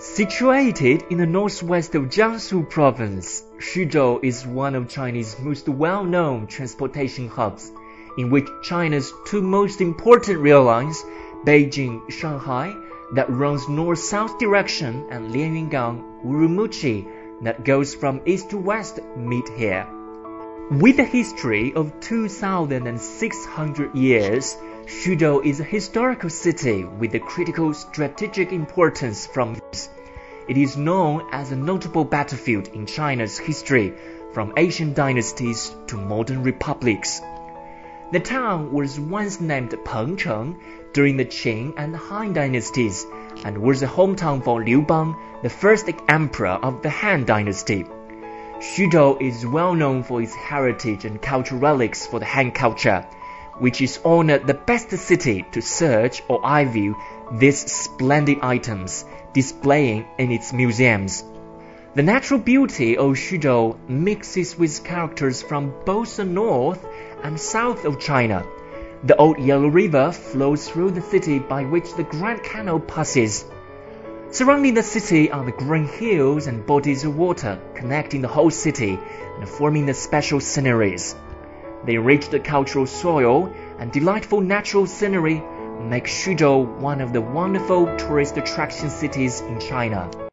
Situated in the northwest of Jiangsu province, Xuzhou is one of China's most well-known transportation hubs, in which China's two most important rail lines, Beijing-Shanghai, that runs north-south direction, and Lianyungang-Urumqi, that goes from east to west, meet here. With a history of 2,600 years, Xuzhou is a historical city with a critical strategic importance from it is known as a notable battlefield in China's history from ancient dynasties to modern republics. The town was once named Pengcheng during the Qin and Han dynasties and was the hometown for Liu Bang, the first emperor of the Han dynasty. Xuzhou is well known for its heritage and cultural relics for the Han culture which is honored the best city to search or eye view these splendid items displaying in its museums. The natural beauty of Xuzhou mixes with characters from both the north and south of China. The old Yellow River flows through the city by which the Grand Canal passes. Surrounding the city are the green hills and bodies of water connecting the whole city and forming the special sceneries. The enriched cultural soil and delightful natural scenery make Xuzhou one of the wonderful tourist attraction cities in China.